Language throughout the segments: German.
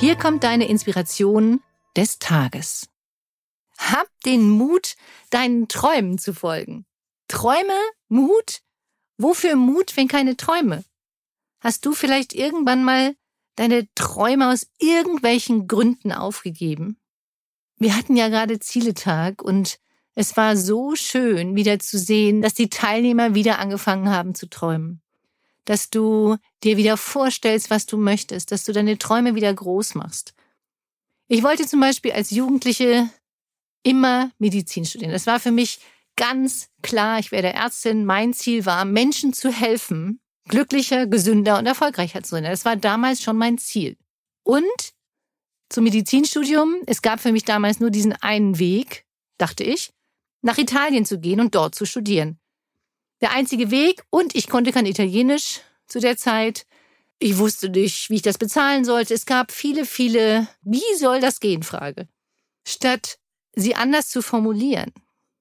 Hier kommt deine Inspiration des Tages. Hab den Mut, deinen Träumen zu folgen. Träume, Mut? Wofür Mut, wenn keine Träume? Hast du vielleicht irgendwann mal deine Träume aus irgendwelchen Gründen aufgegeben? Wir hatten ja gerade Zieletag und es war so schön, wieder zu sehen, dass die Teilnehmer wieder angefangen haben zu träumen dass du dir wieder vorstellst, was du möchtest, dass du deine Träume wieder groß machst. Ich wollte zum Beispiel als Jugendliche immer Medizin studieren. Das war für mich ganz klar, ich werde Ärztin. Mein Ziel war, Menschen zu helfen, glücklicher, gesünder und erfolgreicher zu sein. Das war damals schon mein Ziel. Und zum Medizinstudium, es gab für mich damals nur diesen einen Weg, dachte ich, nach Italien zu gehen und dort zu studieren der einzige Weg und ich konnte kein Italienisch zu der Zeit. Ich wusste nicht, wie ich das bezahlen sollte. Es gab viele, viele, wie soll das gehen, Frage. Statt sie anders zu formulieren.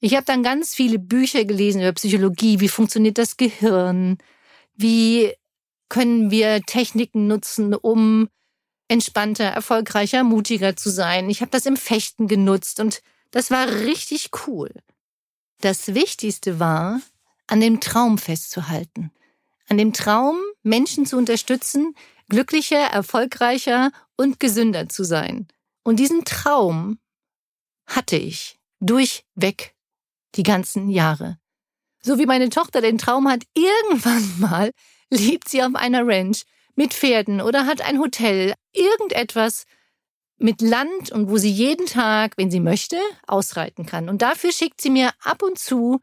Ich habe dann ganz viele Bücher gelesen über Psychologie, wie funktioniert das Gehirn, wie können wir Techniken nutzen, um entspannter, erfolgreicher, mutiger zu sein. Ich habe das im Fechten genutzt und das war richtig cool. Das Wichtigste war, an dem Traum festzuhalten. An dem Traum, Menschen zu unterstützen, glücklicher, erfolgreicher und gesünder zu sein. Und diesen Traum hatte ich durchweg die ganzen Jahre. So wie meine Tochter den Traum hat, irgendwann mal lebt sie auf einer Ranch mit Pferden oder hat ein Hotel, irgendetwas mit Land und wo sie jeden Tag, wenn sie möchte, ausreiten kann. Und dafür schickt sie mir ab und zu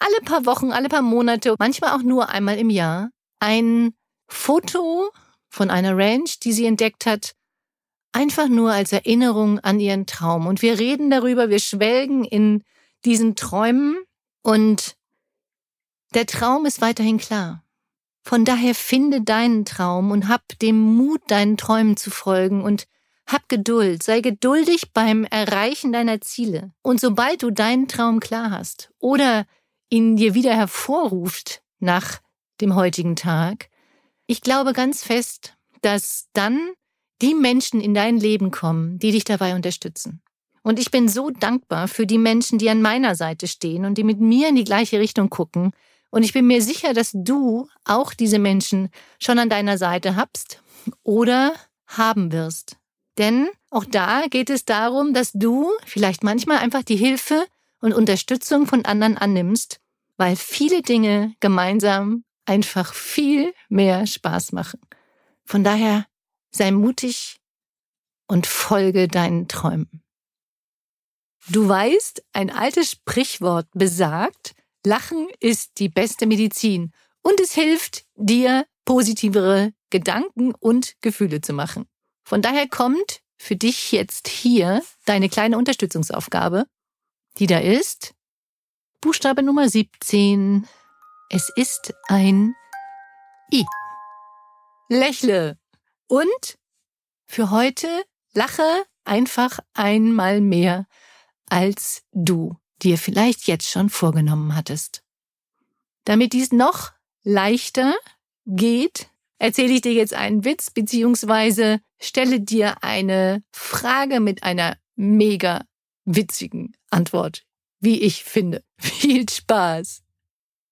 alle paar Wochen, alle paar Monate, manchmal auch nur einmal im Jahr, ein Foto von einer Ranch, die sie entdeckt hat, einfach nur als Erinnerung an ihren Traum. Und wir reden darüber, wir schwelgen in diesen Träumen und der Traum ist weiterhin klar. Von daher finde deinen Traum und hab dem Mut, deinen Träumen zu folgen und hab Geduld, sei geduldig beim Erreichen deiner Ziele. Und sobald du deinen Traum klar hast oder ihn dir wieder hervorruft nach dem heutigen Tag, ich glaube ganz fest, dass dann die Menschen in dein Leben kommen, die dich dabei unterstützen. Und ich bin so dankbar für die Menschen, die an meiner Seite stehen und die mit mir in die gleiche Richtung gucken. Und ich bin mir sicher, dass du auch diese Menschen schon an deiner Seite habst oder haben wirst. Denn auch da geht es darum, dass du vielleicht manchmal einfach die Hilfe und Unterstützung von anderen annimmst, weil viele Dinge gemeinsam einfach viel mehr Spaß machen. Von daher sei mutig und folge deinen Träumen. Du weißt, ein altes Sprichwort besagt, Lachen ist die beste Medizin und es hilft dir, positivere Gedanken und Gefühle zu machen. Von daher kommt für dich jetzt hier deine kleine Unterstützungsaufgabe die da ist. Buchstabe Nummer 17. Es ist ein I. Lächle. Und für heute lache einfach einmal mehr, als du dir vielleicht jetzt schon vorgenommen hattest. Damit dies noch leichter geht, erzähle ich dir jetzt einen Witz beziehungsweise stelle dir eine Frage mit einer mega witzigen Antwort, wie ich finde. Viel Spaß!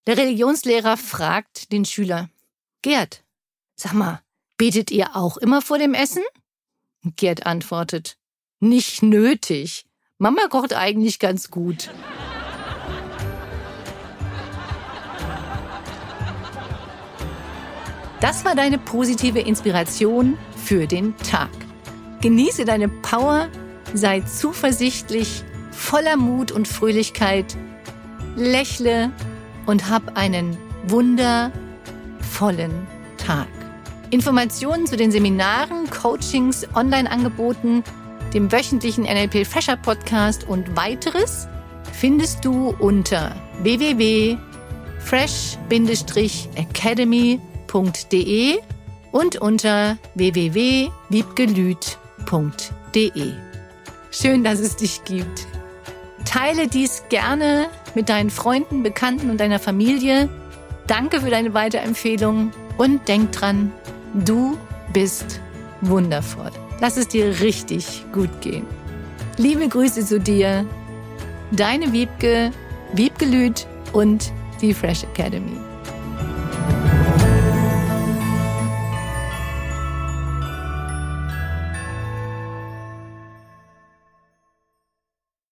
Der Religionslehrer fragt den Schüler, Gerd, sag mal, betet ihr auch immer vor dem Essen? Gerd antwortet, nicht nötig. Mama kocht eigentlich ganz gut. Das war deine positive Inspiration für den Tag. Genieße deine Power, sei zuversichtlich, voller Mut und Fröhlichkeit, lächle und hab einen wundervollen Tag. Informationen zu den Seminaren, Coachings, Online-Angeboten, dem wöchentlichen NLP Fresher Podcast und weiteres findest du unter www.fresh-academy.com wiebgelüt.de und unter www.wiebgelüt.de. Schön, dass es dich gibt. Teile dies gerne mit deinen Freunden, Bekannten und deiner Familie. Danke für deine Weiterempfehlung und denk dran, du bist wundervoll. Lass es dir richtig gut gehen. Liebe Grüße zu dir, deine Wiebke, Wiebgelüt und die Fresh Academy.